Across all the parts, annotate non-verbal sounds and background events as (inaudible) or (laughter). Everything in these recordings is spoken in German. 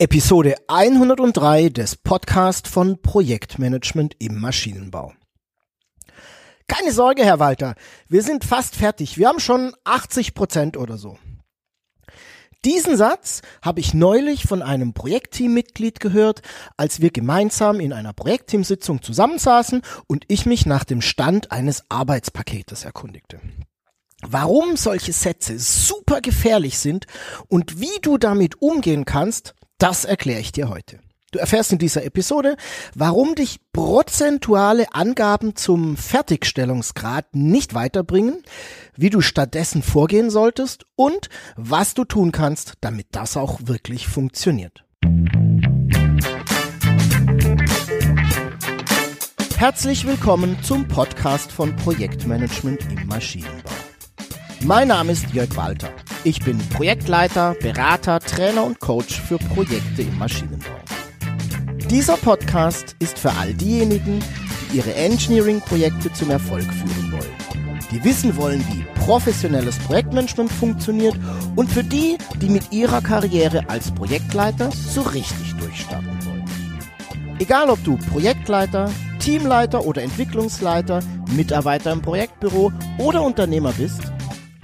Episode 103 des Podcast von Projektmanagement im Maschinenbau. Keine Sorge, Herr Walter, wir sind fast fertig. Wir haben schon 80 Prozent oder so. Diesen Satz habe ich neulich von einem Projektteammitglied gehört, als wir gemeinsam in einer Projektteamsitzung zusammensaßen und ich mich nach dem Stand eines Arbeitspaketes erkundigte. Warum solche Sätze super gefährlich sind und wie du damit umgehen kannst, das erkläre ich dir heute. Du erfährst in dieser Episode, warum dich prozentuale Angaben zum Fertigstellungsgrad nicht weiterbringen, wie du stattdessen vorgehen solltest und was du tun kannst, damit das auch wirklich funktioniert. Herzlich willkommen zum Podcast von Projektmanagement im Maschinenbau. Mein Name ist Jörg Walter. Ich bin Projektleiter, Berater, Trainer und Coach für Projekte im Maschinenbau. Dieser Podcast ist für all diejenigen, die ihre Engineering-Projekte zum Erfolg führen wollen, die wissen wollen, wie professionelles Projektmanagement funktioniert und für die, die mit ihrer Karriere als Projektleiter so richtig durchstarten wollen. Egal ob du Projektleiter, Teamleiter oder Entwicklungsleiter, Mitarbeiter im Projektbüro oder Unternehmer bist,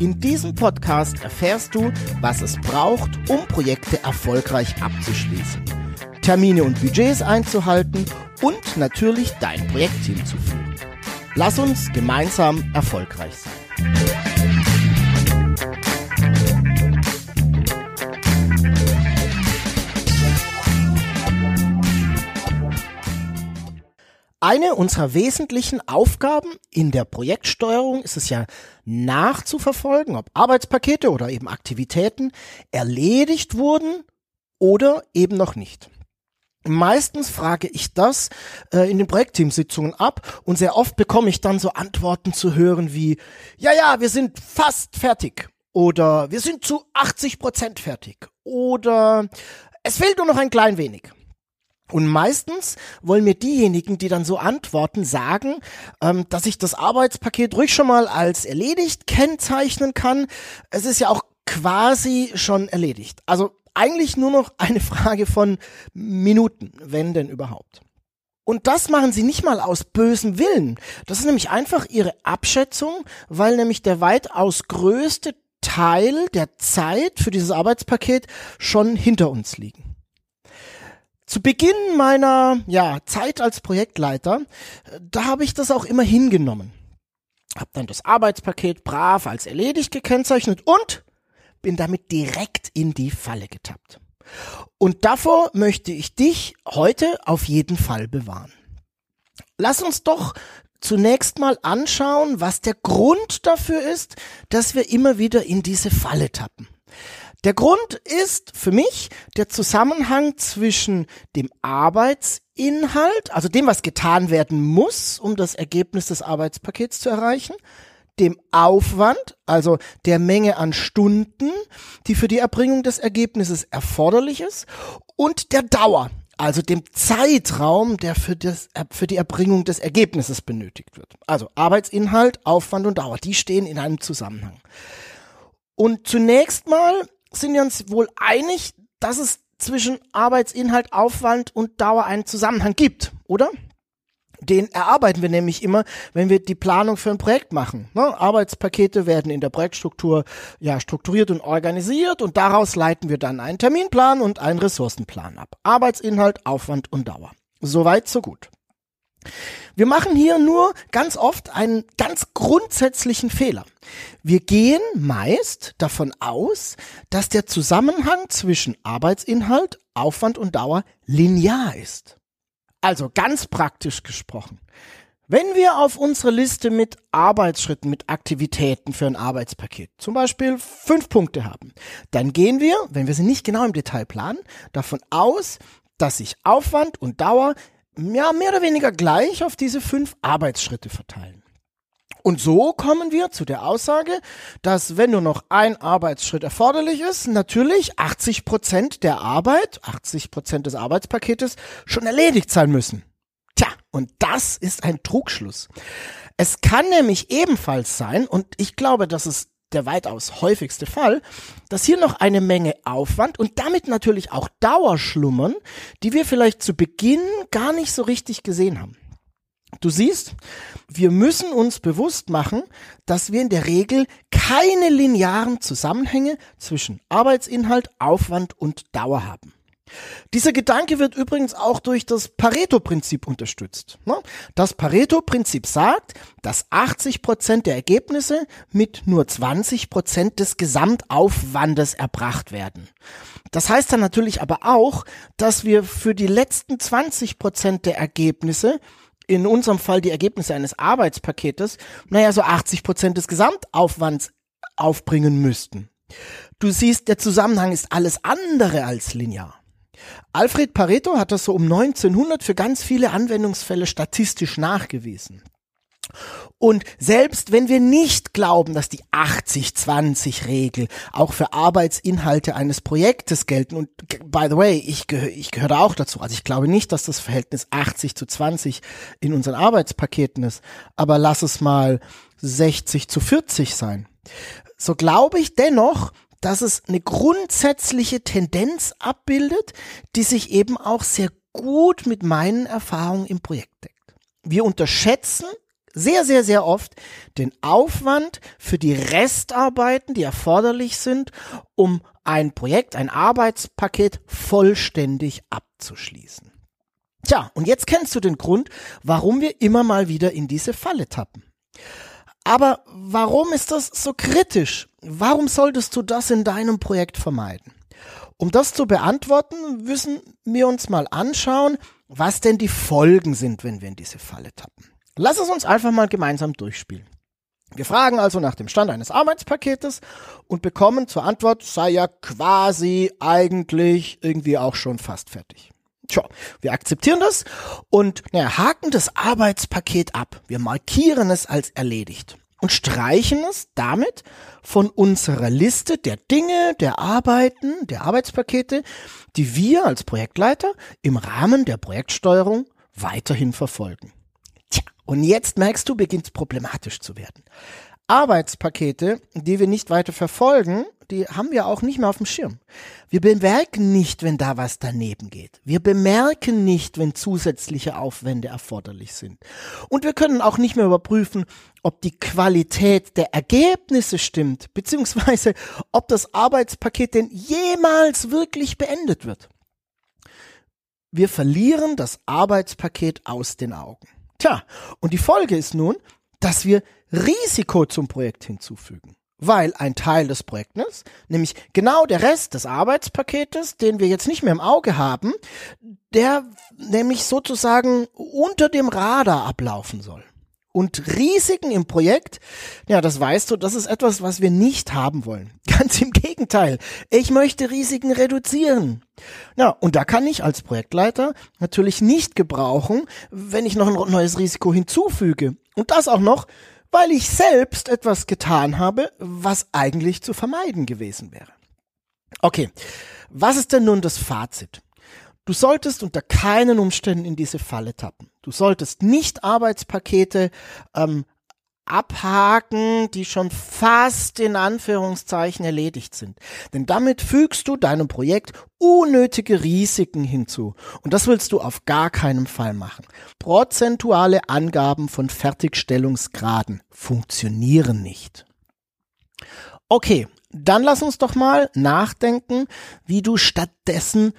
in diesem Podcast erfährst du, was es braucht, um Projekte erfolgreich abzuschließen, Termine und Budgets einzuhalten und natürlich dein Projektteam zu führen. Lass uns gemeinsam erfolgreich sein. Eine unserer wesentlichen Aufgaben in der Projektsteuerung ist es ja nachzuverfolgen, ob Arbeitspakete oder eben Aktivitäten erledigt wurden oder eben noch nicht. Meistens frage ich das äh, in den Projektteamsitzungen ab und sehr oft bekomme ich dann so Antworten zu hören wie, ja, ja, wir sind fast fertig oder wir sind zu 80 Prozent fertig oder es fehlt nur noch ein klein wenig. Und meistens wollen mir diejenigen, die dann so antworten, sagen, ähm, dass ich das Arbeitspaket ruhig schon mal als erledigt kennzeichnen kann. Es ist ja auch quasi schon erledigt. Also eigentlich nur noch eine Frage von Minuten, wenn denn überhaupt. Und das machen sie nicht mal aus bösem Willen. Das ist nämlich einfach ihre Abschätzung, weil nämlich der weitaus größte Teil der Zeit für dieses Arbeitspaket schon hinter uns liegen. Zu Beginn meiner ja, Zeit als Projektleiter, da habe ich das auch immer hingenommen. Hab dann das Arbeitspaket brav als erledigt gekennzeichnet und bin damit direkt in die Falle getappt. Und davor möchte ich dich heute auf jeden Fall bewahren. Lass uns doch zunächst mal anschauen, was der Grund dafür ist, dass wir immer wieder in diese Falle tappen. Der Grund ist für mich der Zusammenhang zwischen dem Arbeitsinhalt, also dem, was getan werden muss, um das Ergebnis des Arbeitspakets zu erreichen, dem Aufwand, also der Menge an Stunden, die für die Erbringung des Ergebnisses erforderlich ist, und der Dauer, also dem Zeitraum, der für, das, für die Erbringung des Ergebnisses benötigt wird. Also Arbeitsinhalt, Aufwand und Dauer, die stehen in einem Zusammenhang. Und zunächst mal sind wir uns wohl einig, dass es zwischen Arbeitsinhalt, Aufwand und Dauer einen Zusammenhang gibt, oder? Den erarbeiten wir nämlich immer, wenn wir die Planung für ein Projekt machen. Ne? Arbeitspakete werden in der Projektstruktur ja strukturiert und organisiert und daraus leiten wir dann einen Terminplan und einen Ressourcenplan ab. Arbeitsinhalt, Aufwand und Dauer. Soweit, so gut. Wir machen hier nur ganz oft einen ganz grundsätzlichen Fehler. Wir gehen meist davon aus, dass der Zusammenhang zwischen Arbeitsinhalt, Aufwand und Dauer linear ist. Also ganz praktisch gesprochen. Wenn wir auf unsere Liste mit Arbeitsschritten, mit Aktivitäten für ein Arbeitspaket zum Beispiel fünf Punkte haben, dann gehen wir, wenn wir sie nicht genau im Detail planen, davon aus, dass sich Aufwand und Dauer ja, mehr oder weniger gleich auf diese fünf Arbeitsschritte verteilen. Und so kommen wir zu der Aussage, dass wenn nur noch ein Arbeitsschritt erforderlich ist, natürlich 80 Prozent der Arbeit, 80 Prozent des Arbeitspaketes schon erledigt sein müssen. Tja, und das ist ein Trugschluss. Es kann nämlich ebenfalls sein, und ich glaube, dass es der weitaus häufigste Fall, dass hier noch eine Menge Aufwand und damit natürlich auch Dauer schlummern, die wir vielleicht zu Beginn gar nicht so richtig gesehen haben. Du siehst, wir müssen uns bewusst machen, dass wir in der Regel keine linearen Zusammenhänge zwischen Arbeitsinhalt, Aufwand und Dauer haben. Dieser Gedanke wird übrigens auch durch das Pareto-Prinzip unterstützt. Ne? Das Pareto-Prinzip sagt, dass 80 Prozent der Ergebnisse mit nur 20 Prozent des Gesamtaufwandes erbracht werden. Das heißt dann natürlich aber auch, dass wir für die letzten 20 Prozent der Ergebnisse in unserem Fall die Ergebnisse eines Arbeitspaketes, naja, so 80 Prozent des Gesamtaufwands aufbringen müssten. Du siehst, der Zusammenhang ist alles andere als linear. Alfred Pareto hat das so um 1900 für ganz viele Anwendungsfälle statistisch nachgewiesen. Und selbst wenn wir nicht glauben, dass die 80-20-Regel auch für Arbeitsinhalte eines Projektes gelten, und by the way, ich, gehö ich gehöre auch dazu, also ich glaube nicht, dass das Verhältnis 80 zu 20 in unseren Arbeitspaketen ist, aber lass es mal 60 zu 40 sein. So glaube ich dennoch, dass es eine grundsätzliche Tendenz abbildet, die sich eben auch sehr gut mit meinen Erfahrungen im Projekt deckt. Wir unterschätzen sehr, sehr, sehr oft den Aufwand für die Restarbeiten, die erforderlich sind, um ein Projekt, ein Arbeitspaket vollständig abzuschließen. Tja, und jetzt kennst du den Grund, warum wir immer mal wieder in diese Falle tappen. Aber warum ist das so kritisch? Warum solltest du das in deinem Projekt vermeiden? Um das zu beantworten, müssen wir uns mal anschauen, was denn die Folgen sind, wenn wir in diese Falle tappen. Lass es uns einfach mal gemeinsam durchspielen. Wir fragen also nach dem Stand eines Arbeitspaketes und bekommen zur Antwort, sei ja quasi eigentlich irgendwie auch schon fast fertig. Tja, wir akzeptieren das und naja, haken das Arbeitspaket ab. Wir markieren es als erledigt und streichen es damit von unserer Liste der Dinge, der Arbeiten, der Arbeitspakete, die wir als Projektleiter im Rahmen der Projektsteuerung weiterhin verfolgen. Tja, und jetzt merkst du, beginnt es problematisch zu werden. Arbeitspakete, die wir nicht weiter verfolgen, die haben wir auch nicht mehr auf dem Schirm. Wir bemerken nicht, wenn da was daneben geht. Wir bemerken nicht, wenn zusätzliche Aufwände erforderlich sind. Und wir können auch nicht mehr überprüfen, ob die Qualität der Ergebnisse stimmt, beziehungsweise ob das Arbeitspaket denn jemals wirklich beendet wird. Wir verlieren das Arbeitspaket aus den Augen. Tja, und die Folge ist nun, dass wir Risiko zum Projekt hinzufügen weil ein Teil des Projektes, nämlich genau der Rest des Arbeitspaketes, den wir jetzt nicht mehr im Auge haben, der nämlich sozusagen unter dem Radar ablaufen soll. Und Risiken im Projekt, ja, das weißt du, das ist etwas, was wir nicht haben wollen. (laughs) Ganz im Gegenteil. Ich möchte Risiken reduzieren. Ja, und da kann ich als Projektleiter natürlich nicht gebrauchen, wenn ich noch ein neues Risiko hinzufüge. Und das auch noch weil ich selbst etwas getan habe, was eigentlich zu vermeiden gewesen wäre. Okay, was ist denn nun das Fazit? Du solltest unter keinen Umständen in diese Falle tappen. Du solltest nicht Arbeitspakete ähm, abhaken, die schon fast in Anführungszeichen erledigt sind. Denn damit fügst du deinem Projekt unnötige Risiken hinzu. Und das willst du auf gar keinen Fall machen. Prozentuale Angaben von Fertigstellungsgraden funktionieren nicht. Okay, dann lass uns doch mal nachdenken, wie du stattdessen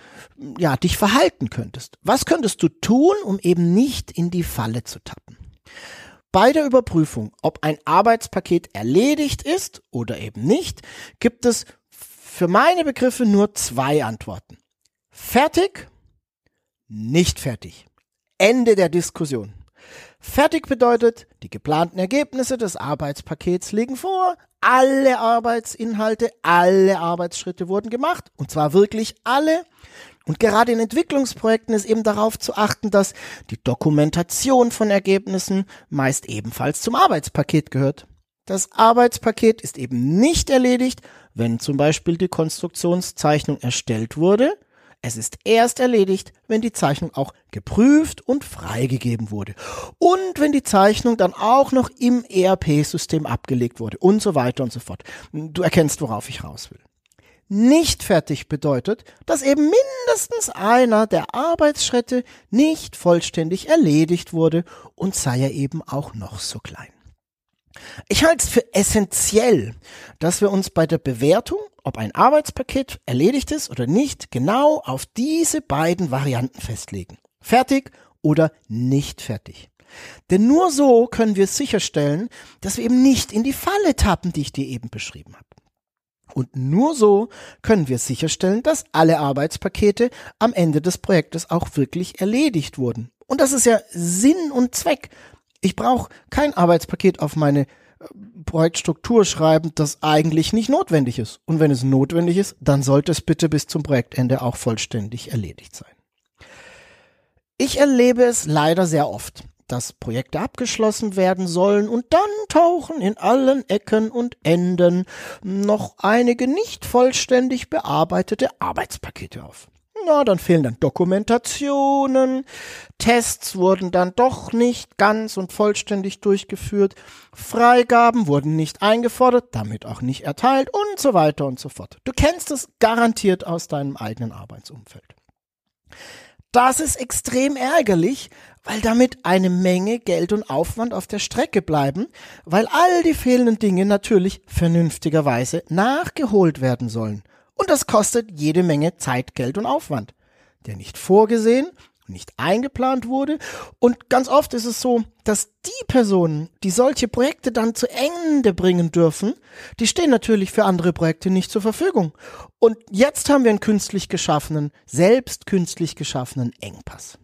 ja dich verhalten könntest. Was könntest du tun, um eben nicht in die Falle zu tappen? Bei der Überprüfung, ob ein Arbeitspaket erledigt ist oder eben nicht, gibt es für meine Begriffe nur zwei Antworten. Fertig, nicht fertig. Ende der Diskussion. Fertig bedeutet, die geplanten Ergebnisse des Arbeitspakets liegen vor, alle Arbeitsinhalte, alle Arbeitsschritte wurden gemacht, und zwar wirklich alle. Und gerade in Entwicklungsprojekten ist eben darauf zu achten, dass die Dokumentation von Ergebnissen meist ebenfalls zum Arbeitspaket gehört. Das Arbeitspaket ist eben nicht erledigt, wenn zum Beispiel die Konstruktionszeichnung erstellt wurde, es ist erst erledigt, wenn die Zeichnung auch geprüft und freigegeben wurde. Und wenn die Zeichnung dann auch noch im ERP-System abgelegt wurde und so weiter und so fort. Du erkennst, worauf ich raus will. Nicht fertig bedeutet, dass eben mindestens einer der Arbeitsschritte nicht vollständig erledigt wurde und sei er eben auch noch so klein. Ich halte es für essentiell, dass wir uns bei der Bewertung, ob ein Arbeitspaket erledigt ist oder nicht, genau auf diese beiden Varianten festlegen. Fertig oder nicht fertig. Denn nur so können wir sicherstellen, dass wir eben nicht in die Falle tappen, die ich dir eben beschrieben habe. Und nur so können wir sicherstellen, dass alle Arbeitspakete am Ende des Projektes auch wirklich erledigt wurden. Und das ist ja Sinn und Zweck ich brauche kein Arbeitspaket auf meine äh, Projektstruktur schreiben, das eigentlich nicht notwendig ist. Und wenn es notwendig ist, dann sollte es bitte bis zum Projektende auch vollständig erledigt sein. Ich erlebe es leider sehr oft, dass Projekte abgeschlossen werden sollen und dann tauchen in allen Ecken und Enden noch einige nicht vollständig bearbeitete Arbeitspakete auf. Na, dann fehlen dann Dokumentationen, Tests wurden dann doch nicht ganz und vollständig durchgeführt, Freigaben wurden nicht eingefordert, damit auch nicht erteilt und so weiter und so fort. Du kennst es garantiert aus deinem eigenen Arbeitsumfeld. Das ist extrem ärgerlich, weil damit eine Menge Geld und Aufwand auf der Strecke bleiben, weil all die fehlenden Dinge natürlich vernünftigerweise nachgeholt werden sollen. Und das kostet jede Menge Zeit, Geld und Aufwand, der nicht vorgesehen, nicht eingeplant wurde. Und ganz oft ist es so, dass die Personen, die solche Projekte dann zu Ende bringen dürfen, die stehen natürlich für andere Projekte nicht zur Verfügung. Und jetzt haben wir einen künstlich geschaffenen, selbst künstlich geschaffenen Engpass.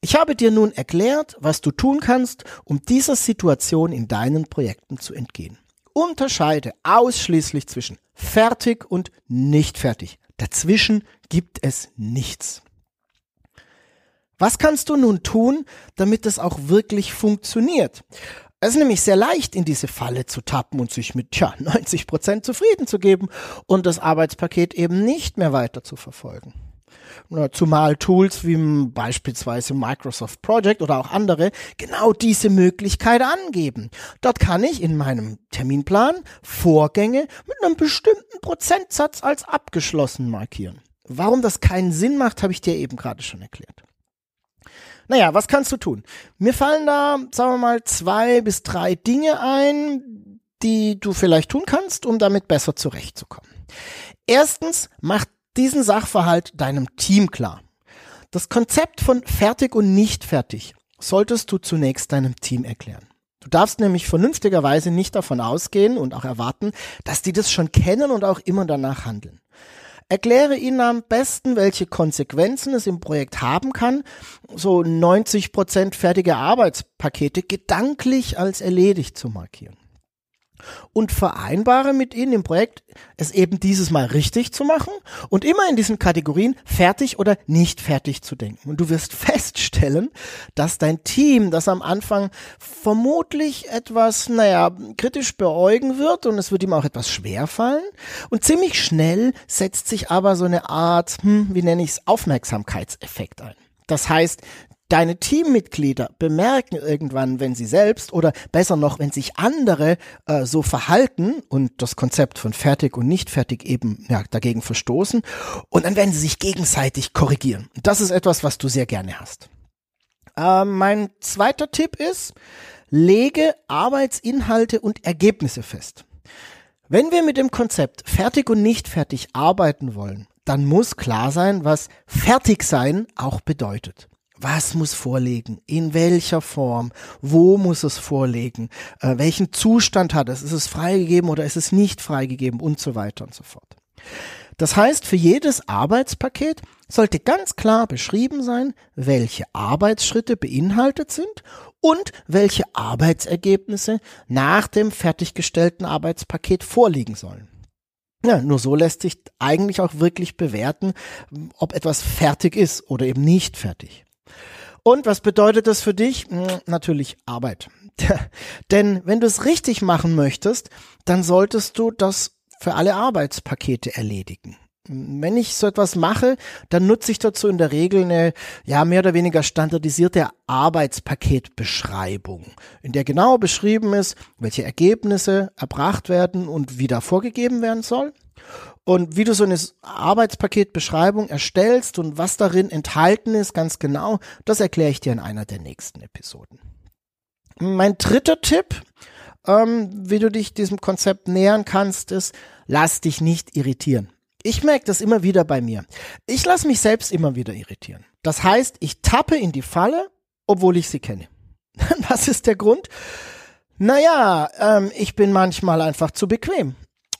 Ich habe dir nun erklärt, was du tun kannst, um dieser Situation in deinen Projekten zu entgehen. Unterscheide ausschließlich zwischen fertig und nicht fertig. Dazwischen gibt es nichts. Was kannst du nun tun, damit es auch wirklich funktioniert? Es ist nämlich sehr leicht, in diese Falle zu tappen und sich mit tja, (laughs) 90 Prozent zufrieden zu geben und das Arbeitspaket eben nicht mehr weiter zu verfolgen. Zumal Tools wie beispielsweise Microsoft Project oder auch andere genau diese Möglichkeit angeben. Dort kann ich in meinem Terminplan Vorgänge mit einem bestimmten Prozentsatz als abgeschlossen markieren. Warum das keinen Sinn macht, habe ich dir eben gerade schon erklärt. Naja, was kannst du tun? Mir fallen da, sagen wir mal, zwei bis drei Dinge ein, die du vielleicht tun kannst, um damit besser zurechtzukommen. Erstens, mach diesen Sachverhalt deinem Team klar. Das Konzept von fertig und nicht fertig solltest du zunächst deinem Team erklären. Du darfst nämlich vernünftigerweise nicht davon ausgehen und auch erwarten, dass die das schon kennen und auch immer danach handeln. Erkläre ihnen am besten, welche Konsequenzen es im Projekt haben kann, so 90 Prozent fertige Arbeitspakete gedanklich als erledigt zu markieren und vereinbare mit ihnen im Projekt, es eben dieses Mal richtig zu machen und immer in diesen Kategorien fertig oder nicht fertig zu denken. Und du wirst feststellen, dass dein Team das am Anfang vermutlich etwas, naja, kritisch beäugen wird und es wird ihm auch etwas schwer fallen. Und ziemlich schnell setzt sich aber so eine Art, hm, wie nenne ich es, Aufmerksamkeitseffekt ein. Das heißt, Deine Teammitglieder bemerken irgendwann, wenn sie selbst oder besser noch, wenn sich andere äh, so verhalten und das Konzept von fertig und nicht fertig eben ja, dagegen verstoßen und dann werden sie sich gegenseitig korrigieren. Das ist etwas, was du sehr gerne hast. Äh, mein zweiter Tipp ist, lege Arbeitsinhalte und Ergebnisse fest. Wenn wir mit dem Konzept fertig und nicht fertig arbeiten wollen, dann muss klar sein, was fertig sein auch bedeutet. Was muss vorliegen? In welcher Form? Wo muss es vorliegen? Äh, welchen Zustand hat es? Ist es freigegeben oder ist es nicht freigegeben? Und so weiter und so fort. Das heißt, für jedes Arbeitspaket sollte ganz klar beschrieben sein, welche Arbeitsschritte beinhaltet sind und welche Arbeitsergebnisse nach dem fertiggestellten Arbeitspaket vorliegen sollen. Ja, nur so lässt sich eigentlich auch wirklich bewerten, ob etwas fertig ist oder eben nicht fertig. Und was bedeutet das für dich? Hm, natürlich Arbeit. (laughs) Denn wenn du es richtig machen möchtest, dann solltest du das für alle Arbeitspakete erledigen. Wenn ich so etwas mache, dann nutze ich dazu in der Regel eine ja mehr oder weniger standardisierte Arbeitspaketbeschreibung, in der genau beschrieben ist, welche Ergebnisse erbracht werden und wie da vorgegeben werden soll. Und wie du so eine Arbeitspaketbeschreibung erstellst und was darin enthalten ist, ganz genau, das erkläre ich dir in einer der nächsten Episoden. Mein dritter Tipp, ähm, wie du dich diesem Konzept nähern kannst, ist, lass dich nicht irritieren. Ich merke das immer wieder bei mir. Ich lasse mich selbst immer wieder irritieren. Das heißt, ich tappe in die Falle, obwohl ich sie kenne. (laughs) Was ist der Grund? Naja, ähm, ich bin manchmal einfach zu bequem.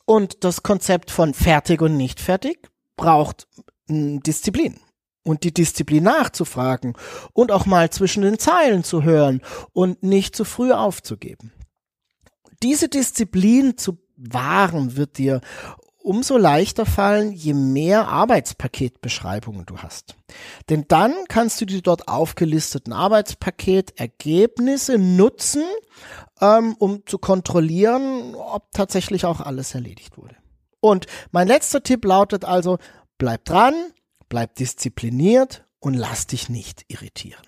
Und das Konzept von fertig und nicht fertig braucht hm, Disziplin. Und die Disziplin nachzufragen und auch mal zwischen den Zeilen zu hören und nicht zu früh aufzugeben. Diese Disziplin zu wahren wird dir umso leichter fallen, je mehr Arbeitspaketbeschreibungen du hast. Denn dann kannst du die dort aufgelisteten Arbeitspaketergebnisse nutzen, ähm, um zu kontrollieren, ob tatsächlich auch alles erledigt wurde. Und mein letzter Tipp lautet also, bleib dran, bleib diszipliniert und lass dich nicht irritieren.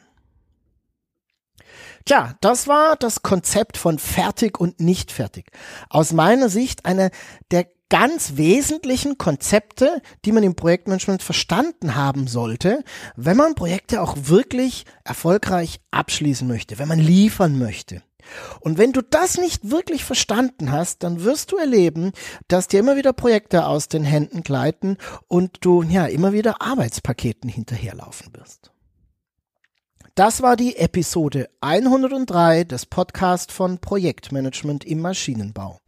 Tja, das war das Konzept von fertig und nicht fertig. Aus meiner Sicht eine der ganz wesentlichen Konzepte, die man im Projektmanagement verstanden haben sollte, wenn man Projekte auch wirklich erfolgreich abschließen möchte, wenn man liefern möchte. Und wenn du das nicht wirklich verstanden hast, dann wirst du erleben, dass dir immer wieder Projekte aus den Händen gleiten und du ja immer wieder Arbeitspaketen hinterherlaufen wirst. Das war die Episode 103 des Podcasts von Projektmanagement im Maschinenbau.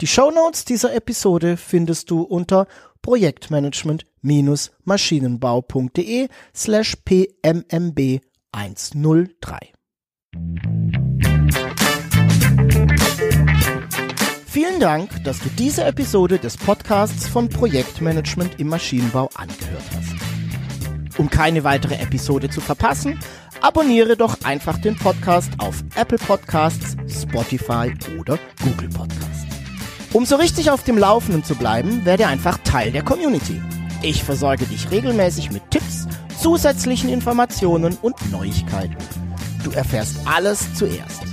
Die Shownotes dieser Episode findest du unter projektmanagement-maschinenbau.de slash pmmb 103. Vielen Dank, dass du diese Episode des Podcasts von Projektmanagement im Maschinenbau angehört hast. Um keine weitere Episode zu verpassen, abonniere doch einfach den Podcast auf Apple Podcasts, Spotify oder Google Podcasts. Um so richtig auf dem Laufenden zu bleiben, werde einfach Teil der Community. Ich versorge dich regelmäßig mit Tipps, zusätzlichen Informationen und Neuigkeiten. Du erfährst alles zuerst.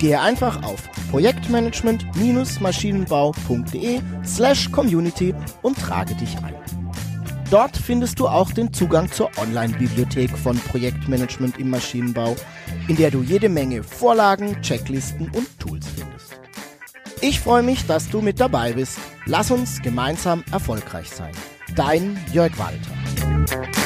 Gehe einfach auf projektmanagement-maschinenbau.de slash community und trage dich ein. Dort findest du auch den Zugang zur Online-Bibliothek von Projektmanagement im Maschinenbau, in der du jede Menge Vorlagen, Checklisten und Tools findest. Ich freue mich, dass du mit dabei bist. Lass uns gemeinsam erfolgreich sein. Dein Jörg Walter.